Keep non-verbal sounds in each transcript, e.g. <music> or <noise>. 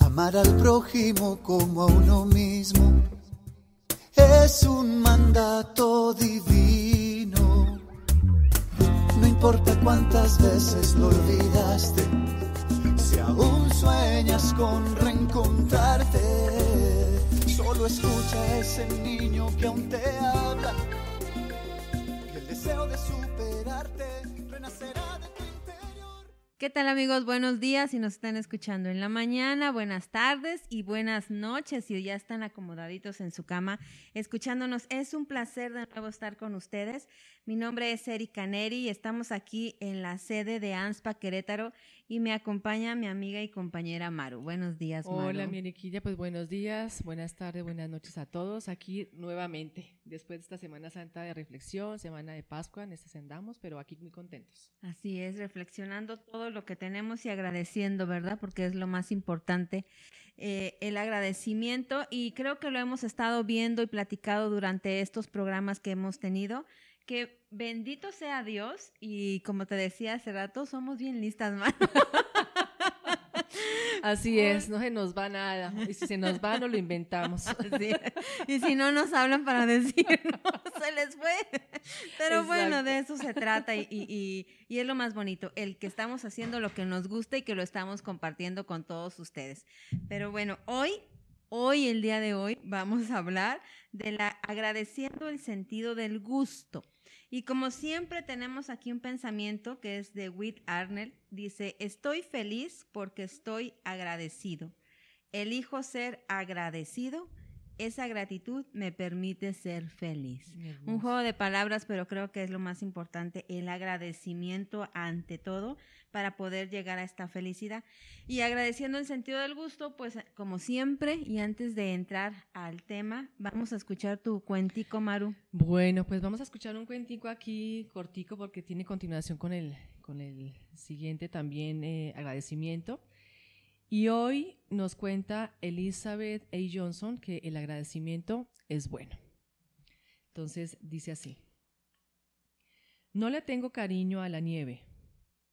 Amar al prójimo como a uno mismo es un mandato divino. No importa cuántas veces lo olvidaste, si aún sueñas con reencontrarte, solo escucha a ese niño que aún te habla y el deseo de superarte ¿Qué tal amigos? Buenos días si nos están escuchando en la mañana, buenas tardes y buenas noches si ya están acomodaditos en su cama escuchándonos. Es un placer de nuevo estar con ustedes. Mi nombre es Erika Neri y estamos aquí en la sede de ANSPA Querétaro y me acompaña mi amiga y compañera Maru. Buenos días, Maru. Hola, mi Eriquilla, pues buenos días, buenas tardes, buenas noches a todos. Aquí nuevamente, después de esta Semana Santa de reflexión, Semana de Pascua, en este andamos, pero aquí muy contentos. Así es, reflexionando todo lo que tenemos y agradeciendo, ¿verdad? Porque es lo más importante, eh, el agradecimiento y creo que lo hemos estado viendo y platicado durante estos programas que hemos tenido que bendito sea Dios y como te decía hace rato, somos bien listas, mano. <laughs> Así es, no se nos va nada. Y si se nos va, no lo inventamos. <laughs> Sí. Y si no nos hablan para decirnos, <laughs> se les fue. Pero bueno, de eso se trata y, y, y, es lo más bonito, el que estamos haciendo lo que nos gusta y que lo estamos compartiendo con todos ustedes. Pero bueno, hoy Hoy, el día de hoy, vamos a hablar de la agradeciendo el sentido del gusto. Y como siempre tenemos aquí un pensamiento que es de Whit Arnell, dice, estoy feliz porque estoy agradecido. Elijo ser agradecido esa gratitud me permite ser feliz. Un juego de palabras, pero creo que es lo más importante, el agradecimiento ante todo para poder llegar a esta felicidad. Y agradeciendo el sentido del gusto, pues como siempre, y antes de entrar al tema, vamos a escuchar tu cuentico, Maru. Bueno, pues vamos a escuchar un cuentico aquí cortico porque tiene continuación con el, con el siguiente también eh, agradecimiento. Y hoy nos cuenta Elizabeth A. Johnson que el agradecimiento es bueno. Entonces dice así, no le tengo cariño a la nieve,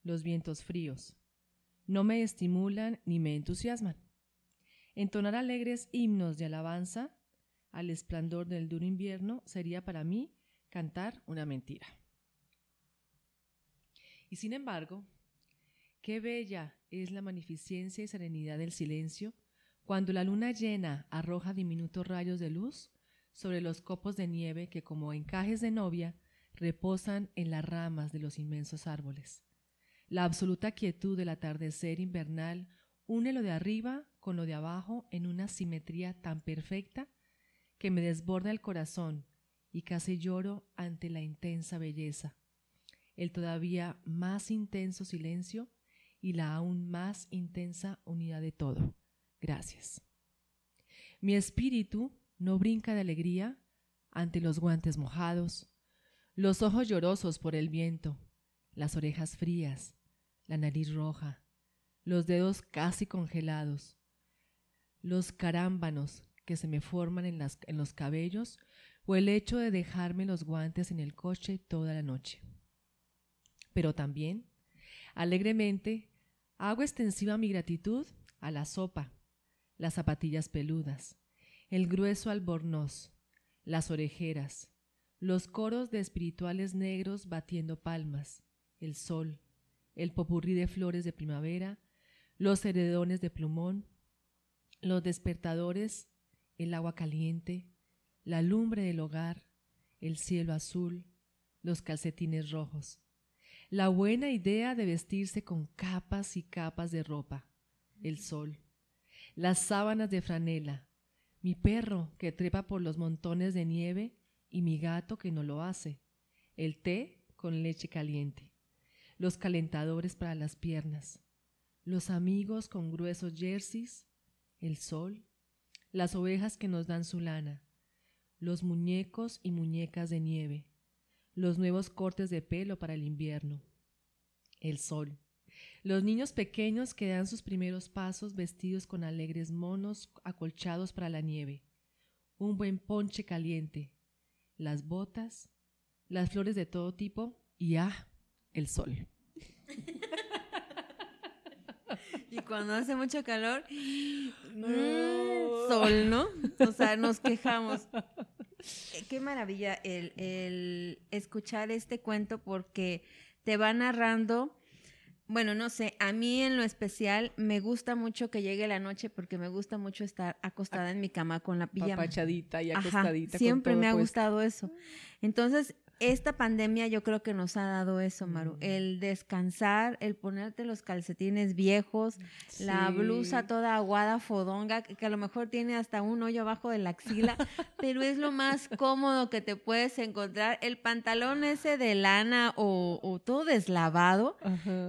los vientos fríos, no me estimulan ni me entusiasman. Entonar alegres himnos de alabanza al esplendor del duro invierno sería para mí cantar una mentira. Y sin embargo, Qué bella es la magnificencia y serenidad del silencio cuando la luna llena arroja diminutos rayos de luz sobre los copos de nieve que como encajes de novia reposan en las ramas de los inmensos árboles. La absoluta quietud del atardecer invernal une lo de arriba con lo de abajo en una simetría tan perfecta que me desborda el corazón y casi lloro ante la intensa belleza. El todavía más intenso silencio y la aún más intensa unidad de todo. Gracias. Mi espíritu no brinca de alegría ante los guantes mojados, los ojos llorosos por el viento, las orejas frías, la nariz roja, los dedos casi congelados, los carámbanos que se me forman en, en los cabellos o el hecho de dejarme los guantes en el coche toda la noche. Pero también, alegremente, Hago extensiva mi gratitud a la sopa, las zapatillas peludas, el grueso albornoz, las orejeras, los coros de espirituales negros batiendo palmas, el sol, el popurrí de flores de primavera, los heredones de plumón, los despertadores, el agua caliente, la lumbre del hogar, el cielo azul, los calcetines rojos. La buena idea de vestirse con capas y capas de ropa, el sol, las sábanas de franela, mi perro que trepa por los montones de nieve y mi gato que no lo hace, el té con leche caliente, los calentadores para las piernas, los amigos con gruesos jerseys, el sol, las ovejas que nos dan su lana, los muñecos y muñecas de nieve, los nuevos cortes de pelo para el invierno, el sol, los niños pequeños que dan sus primeros pasos vestidos con alegres monos acolchados para la nieve, un buen ponche caliente, las botas, las flores de todo tipo y ah, el sol. Y cuando hace mucho calor, mm, sol, ¿no? O sea, nos quejamos. Eh, qué maravilla el, el escuchar este cuento porque te va narrando bueno, no sé, a mí en lo especial me gusta mucho que llegue la noche porque me gusta mucho estar acostada en mi cama con la pijama. Apachadita y acostadita. siempre me ha gustado eso. Entonces, esta pandemia yo creo que nos ha dado eso, Maru. El descansar, el ponerte los calcetines viejos, la blusa toda aguada, fodonga, que, a lo mejor tiene hasta un hoyo abajo de la axila, <laughs> pero es lo más cómodo que te puedes encontrar. El pantalón ese de lana o, todo deslavado,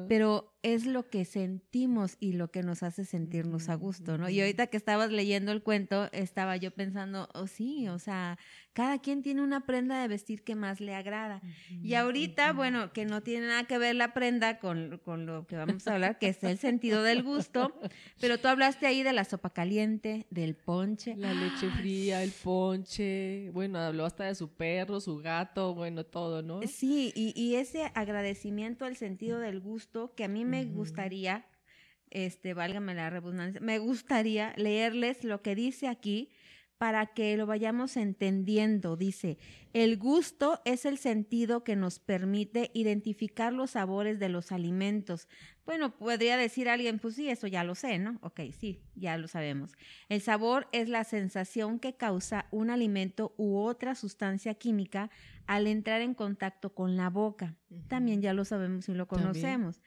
pero es lo que sentimos y lo que nos hace sentirnos a gusto, ¿no? Y ahorita que estabas leyendo el cuento, estaba yo pensando, oh sí, o sea, cada quien tiene una prenda de vestir que más le agrada. Y ahorita, bueno, que no tiene nada que ver la prenda con, lo que vamos a hablar, que es el sentido del gusto, pero tú hablaste ahí de la sopa caliente, del ponche. La leche fría, el ponche, bueno, habló hasta de su perro, su gato, bueno, todo, ¿no? Sí, y, y ese agradecimiento al sentido del gusto que a mí me gustaría, este, válgame la redundancia, me gustaría leerles lo que dice aquí para que lo vayamos entendiendo. Dice, el gusto es el sentido que nos permite identificar los sabores de los alimentos. Bueno, podría decir alguien, pues sí, eso ya lo sé, ¿no? Ok, sí, ya lo sabemos. El sabor es la sensación que causa un alimento u otra sustancia química al entrar en contacto con la boca. También ya lo sabemos y lo conocemos.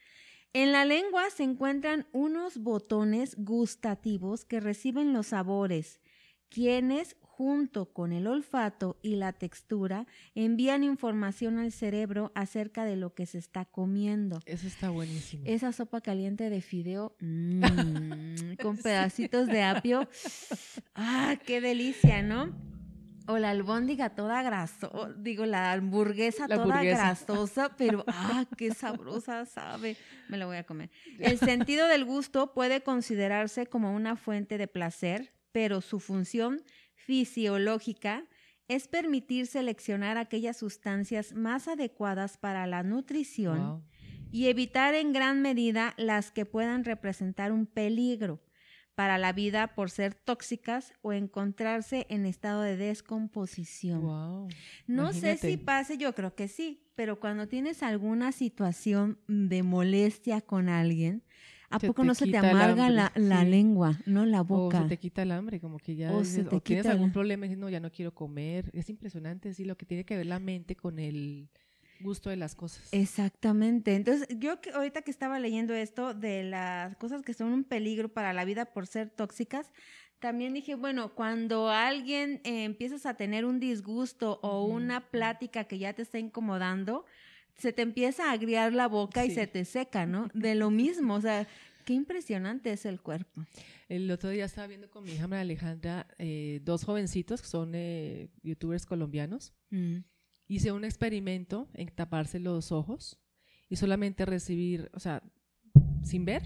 En la lengua se encuentran unos botones gustativos que reciben los sabores quienes junto con el olfato y la textura envían información al cerebro acerca de lo que se está comiendo. Eso está buenísimo. Esa sopa caliente de fideo mmm, <laughs> con pedacitos de apio. ¡Ah, qué delicia, ¿no? O la albóndiga toda grasosa, digo, la hamburguesa toda grasosa, pero <laughs> ¡ah, qué sabrosa sabe! Me la voy a comer. El sentido del gusto puede considerarse como una fuente de placer, pero su función fisiológica es permitir seleccionar aquellas sustancias más adecuadas para la nutrición y evitar en gran medida las que puedan representar un peligro para la vida por ser tóxicas o encontrarse en estado de descomposición. No sé si pase, yo creo que sí, pero cuando tienes alguna situación de molestia con alguien, ¿A poco no se te amarga la, lengua, no la boca? O se te quita el hambre, como que ya o, tienes algún problema y dices, no, ya no quiero comer. Es impresionante, sí, lo que tiene que ver la mente con el gusto de las cosas. Exactamente. Entonces, yo ahorita que estaba leyendo esto de las cosas que son un peligro para la vida por ser tóxicas, también dije, bueno, cuando alguien eh, empiezas a tener un disgusto o una plática que ya te está incomodando, se te empieza a agriar la boca y se te seca, ¿no? <laughs> De lo mismo, o sea, qué impresionante es el cuerpo. El otro día estaba viendo con mi hija María Alejandra eh, dos jovencitos que son eh, youtubers colombianos. Mm. Hice un experimento en taparse los ojos y solamente recibir, o sea, sin ver,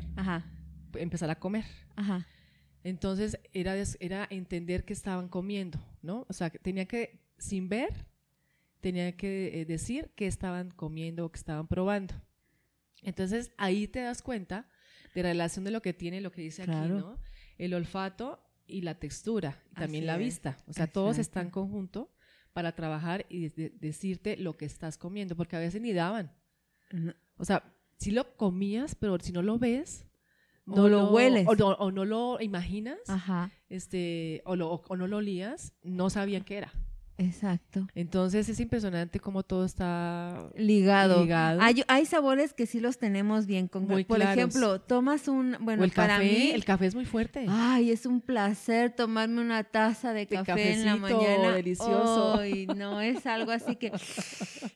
empezar a comer. Ajá. Entonces era, era entender que estaban comiendo, ¿no? O sea, tenía que, sin ver, tenía que eh, decir qué estaban comiendo o qué estaban probando. Entonces ahí te das cuenta de la relación de lo que tiene lo que dice aquí, ¿no? El olfato y la textura, y también la vista. O sea, todos están en conjunto para trabajar y decirte lo que estás comiendo, porque a veces ni daban. O sea, si lo comías, pero si no lo ves, no lo, hueles. O no, lo imaginas, este, o, o no lo olías, no sabían qué era. Exacto. Entonces es impresionante cómo todo está ligado. Hay, sabores que sí los tenemos bien. Con, por ejemplo, tomas un, bueno, el para café, mí el café es muy fuerte. Ay, es un placer tomarme una taza de, café en la mañana. delicioso. Ay, no es algo así que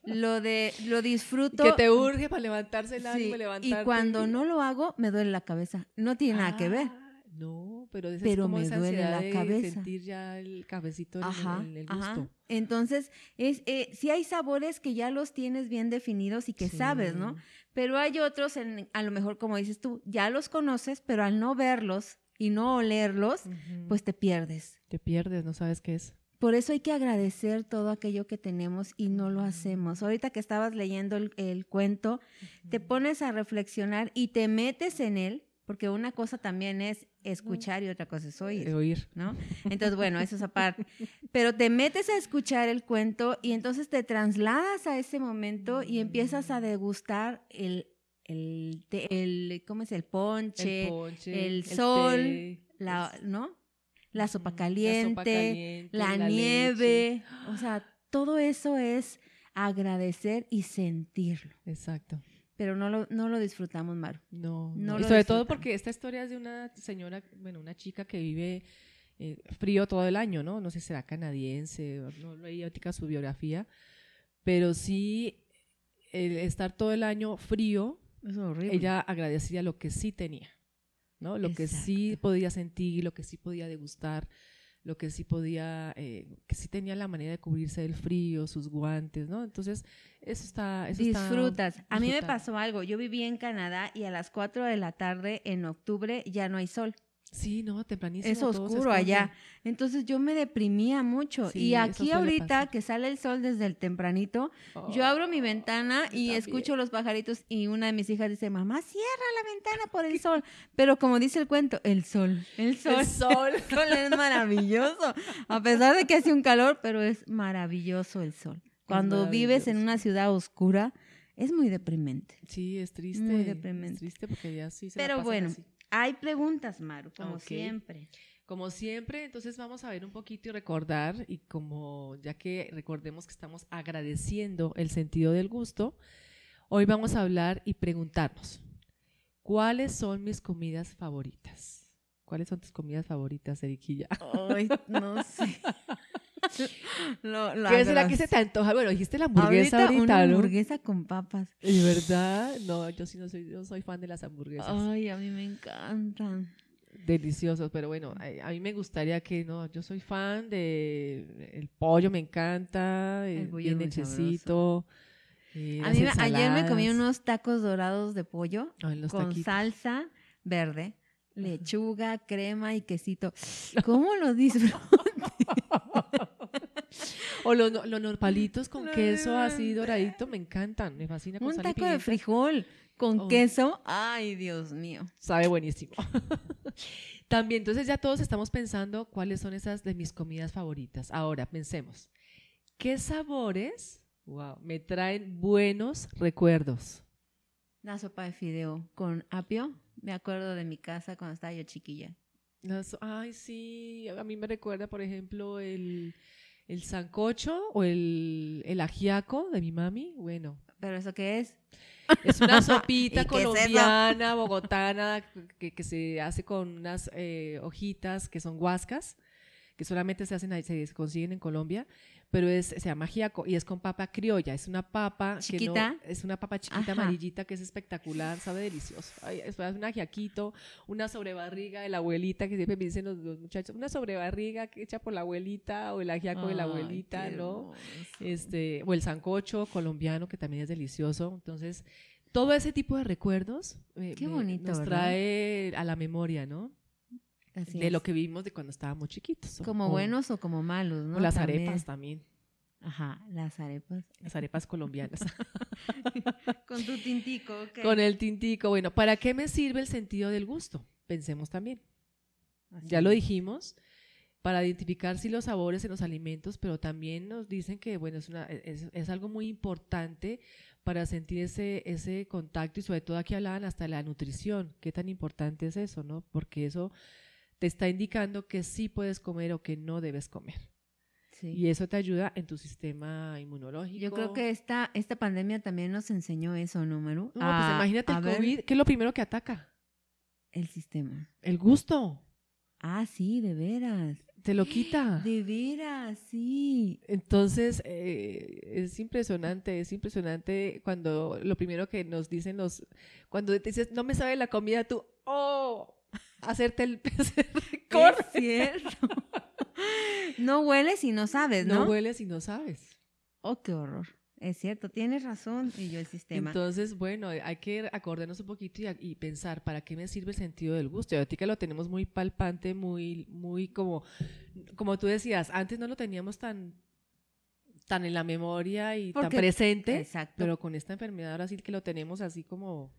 lo de lo disfruto. Que te urge para levantarse el ánimo, Y cuando no lo hago me duele la cabeza. No tiene nada que ver. No, pero, es pero como me duele la de cabeza. sentir ya el cafecito en, el, gusto. Entonces, es, eh, sí hay sabores que ya los tienes bien definidos y que sabes, ¿no? Pero hay otros, en, a lo mejor como dices tú, ya los conoces, pero al no verlos y no olerlos, pues te pierdes. Te pierdes, no sabes qué es. Por eso hay que agradecer todo aquello que tenemos y no lo hacemos. Ahorita que estabas leyendo el, el cuento, te pones a reflexionar y te metes en él porque una cosa también es escuchar y otra cosa es oír, oír. ¿no? Entonces, bueno, eso es aparte. <laughs> Pero te metes a escuchar el cuento y entonces te trasladas a ese momento y empiezas a degustar el, el, el ¿cómo es? El ponche, el, ponche, el sol, la, ¿no? La sopa caliente, la, nieve, o sea, todo eso es agradecer y sentirlo. Exacto pero no lo, no lo disfrutamos, Maru. No, no. y sobre todo porque esta historia es de una señora, bueno, una chica que vive eh, frío todo el año, ¿no? No sé si será canadiense, no leí ótica su biografía, pero sí el estar todo el año frío, es horrible. ella agradecía lo que sí tenía, ¿no? Lo que sí podía sentir, lo que sí podía degustar lo que sí podía, eh, que sí tenía la manera de cubrirse del frío, sus guantes, ¿no? Entonces, eso está... Eso Disfrutas. a mí me pasó algo. Yo viví en Canadá y a las 4 de la tarde en octubre ya no hay sol. Sí, no, tempranísimo. Es oscuro allá. Entonces yo me deprimía mucho. y aquí ahorita que sale el sol desde el tempranito, yo abro mi ventana y escucho los pajaritos y una de mis hijas dice, mamá, cierra la ventana <laughs> por el sol. Pero como dice el cuento, el sol, el sol. El sol. <laughs> el sol es maravilloso. A pesar de que hace un calor, pero es maravilloso el sol. Cuando vives en una ciudad oscura, es muy deprimente. Sí, es triste. Muy deprimente. Es triste porque ya sí se Pero bueno, hay preguntas, Maru, como siempre. Como siempre, entonces vamos a ver un poquito y recordar, y como ya que recordemos que estamos agradeciendo el sentido del gusto, hoy vamos a hablar y preguntarnos, ¿cuáles son mis comidas favoritas? ¿Cuáles son tus comidas favoritas, Eriquilla? Ay, no sé. <laughs> <laughs> ¿Qué será que se te antoja? Bueno, dijiste la hamburguesa ahorita, una hamburguesa con papas. ¿De verdad? No, yo sí no soy, yo soy fan de las hamburguesas. Ay, a mí me encantan. Deliciosos, pero bueno, a, mí me gustaría que, no, yo soy fan de el pollo, me encanta, el, bien hechecito. Eh, ayer me comí unos tacos dorados de pollo con salsa verde, lechuga, crema y quesito. <laughs> ¿Cómo lo disfruto? <laughs> <laughs> o los, los norpalitos con queso así doradito, me encantan, me fascina. Un taco de frijol con oh. queso, ay Dios mío. Sabe buenísimo. <laughs> También, entonces ya todos estamos pensando cuáles son esas de mis comidas favoritas. Ahora, pensemos, ¿qué sabores wow, me traen buenos recuerdos? La sopa de fideo con apio. Me acuerdo de mi casa cuando estaba yo chiquilla. ay, sí. A mí me recuerda, por ejemplo, el, el sancocho o el, el ajiaco de mi mami, bueno. ¿Pero eso qué es? Es una sopita <laughs> colombiana, bogotana, que, que, se hace con unas eh, hojitas que son huascas, que solamente se hacen ahí, se consiguen en Colombia pero es, se llama giaco y es con papa criolla. Es una papa chiquita. es una papa chiquita amarillita que es espectacular, sabe delicioso. es un ajiaquito, una sobrebarriga de la abuelita, que siempre me dicen los, muchachos, una sobrebarriga que hecha por la abuelita o el ajiaco de la abuelita, ¿no? Este, o el sancocho colombiano que también es delicioso. Entonces, todo ese tipo de recuerdos eh, nos trae a la memoria, ¿no? De lo que vimos de cuando estábamos chiquitos. Como buenos o como malos, ¿no? las arepas también. Ajá, las arepas. Las arepas colombianas. <laughs> Con tu tintico, Con el tintico. Bueno, ¿para qué me sirve el sentido del gusto? Pensemos también. ya lo dijimos, para identificar si los sabores en los alimentos, pero también nos dicen que, bueno, es, una, es, es algo muy importante para sentir ese, ese contacto y sobre todo aquí hablaban hasta la nutrición. ¿Qué tan importante es eso, no? Porque eso te está indicando que sí puedes comer o que no debes comer. Y eso te ayuda en tu sistema inmunológico. Yo creo que esta, esta pandemia también nos enseñó eso, ¿no, Maru? No, pues imagínate el COVID, ¿qué es lo primero que ataca? El sistema. El gusto. Ah, sí, de veras. Te lo quita. <gasps> De veras, sí. Entonces, eh, es impresionante, es impresionante cuando lo primero que nos dicen los, cuando te dices, no me sabe la comida, tú, oh, hacerte el <laughs> PCR. Es cierto. <laughs> no hueles y no sabes, ¿no? No hueles y no sabes. Oh, qué horror. Es cierto, tienes razón, y yo el sistema. Entonces, bueno, hay que acordarnos un poquito y, pensar, ¿para qué me sirve el sentido del gusto? Y ahorita que lo tenemos muy palpante, muy, muy como, como tú decías, antes no lo teníamos tan tan en la memoria y tan presente, exacto. pero con esta enfermedad ahora sí que lo tenemos así como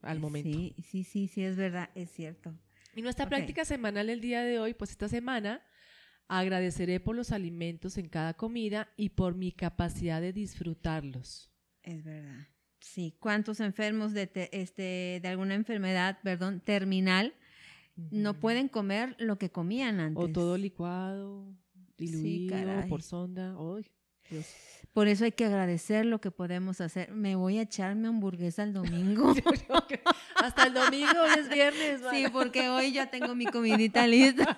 al momento. Sí, sí, sí, sí, es verdad, es cierto. Y nuestra práctica semanal el día de hoy, pues esta semana agradeceré por los alimentos en cada comida y por mi capacidad de disfrutarlos. Es verdad. Sí, ¿cuántos enfermos de, te- este, de alguna enfermedad, perdón, terminal, no pueden comer lo que comían antes? O todo licuado, diluido, por sonda. Ay, Dios. Por eso hay que agradecer lo que podemos hacer. Me voy a echarme hamburguesa el domingo. <laughs> Hasta el domingo, hoy es viernes. sí, porque hoy ya tengo mi comidita lista.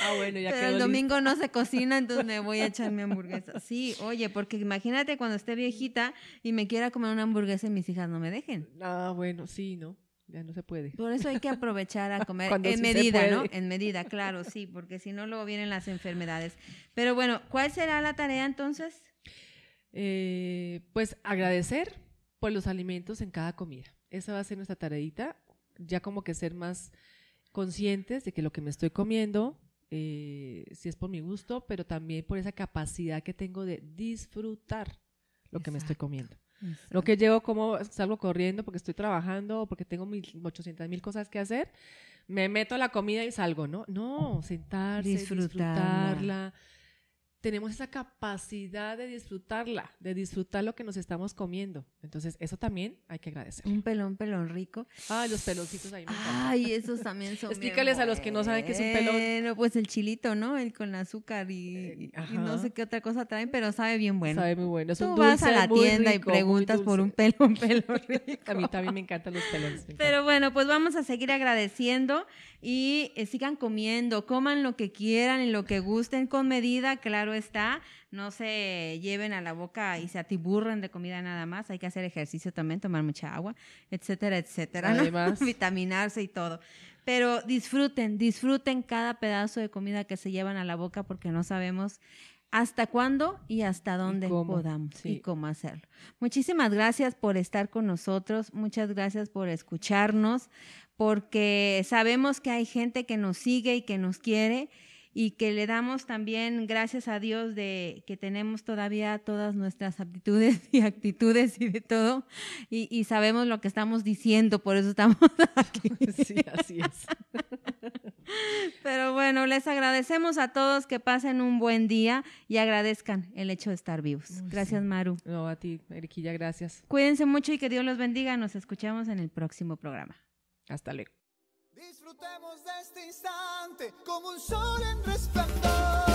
Ah, bueno, ya Pero quedó el listo. domingo no se cocina, entonces me voy a echar mi hamburguesa. Sí, oye, porque imagínate cuando esté viejita y me quiera comer una hamburguesa y mis hijas no me dejen. Ah, bueno, sí, ¿no? Ya no se puede. Por eso hay que aprovechar a comer <laughs> en sí medida, ¿no? En medida, claro, sí, porque si no luego vienen las enfermedades. Pero bueno, ¿cuál será la tarea entonces? Eh, pues agradecer por los alimentos en cada comida. Esa va a ser nuestra tareita. Ya como que ser más conscientes de que lo que me estoy comiendo, eh, si es por mi gusto, pero también por esa capacidad que tengo de disfrutar lo que me estoy Exacto. No que llego como salgo corriendo porque estoy trabajando o porque tengo mil, 800 mil cosas que hacer, me meto a la comida y salgo, ¿no? No, sentarse, Disfrutarla. disfrutarla. Tenemos esa capacidad de disfrutarla, de disfrutar lo que nos estamos comiendo. Entonces, eso también hay que agradecer. Un pelón, pelón rico. Ah, los peloncitos ahí me. Ay, esos también son. Explícales a los que no saben qué es un pelón. Bueno, pues el chilito, ¿no? El con azúcar y, no sé qué otra cosa traen, pero sabe bien bueno. Sabe muy bueno. Es Tú un vas a la tienda rico, y preguntas por un pelón, pelón <laughs> rico. A mí también me encantan los pelones. Pero bueno, pues vamos a seguir agradeciendo y eh, sigan comiendo, coman lo que quieran y lo que gusten con medida, claro está. No se lleven a la boca y se atiburren de comida nada más. Hay que hacer ejercicio también, tomar mucha agua, etcétera, etcétera. ¿no? Además. <laughs> Vitaminarse y todo. Pero disfruten, disfruten cada pedazo de comida que se llevan a la boca porque no sabemos hasta cuándo y hasta dónde cómo, podamos y cómo hacerlo. Muchísimas gracias por estar con nosotros, muchas gracias por escucharnos, porque sabemos que hay gente que nos sigue y que nos quiere y que le damos también gracias a Dios de que tenemos todavía todas nuestras aptitudes <laughs> y actitudes y de todo y, y sabemos lo que estamos diciendo, por eso estamos <laughs> aquí. <laughs> Sí, así es. Pero bueno, les agradecemos a todos que pasen un buen día y agradezcan el hecho de estar vivos. Uy, Gracias, sí. Maru. No, a ti, Eriquilla, gracias. Cuídense mucho y que Dios los bendiga. Nos escuchamos en el próximo programa. Hasta luego. Disfrutemos de este instante como un sol en resplandor.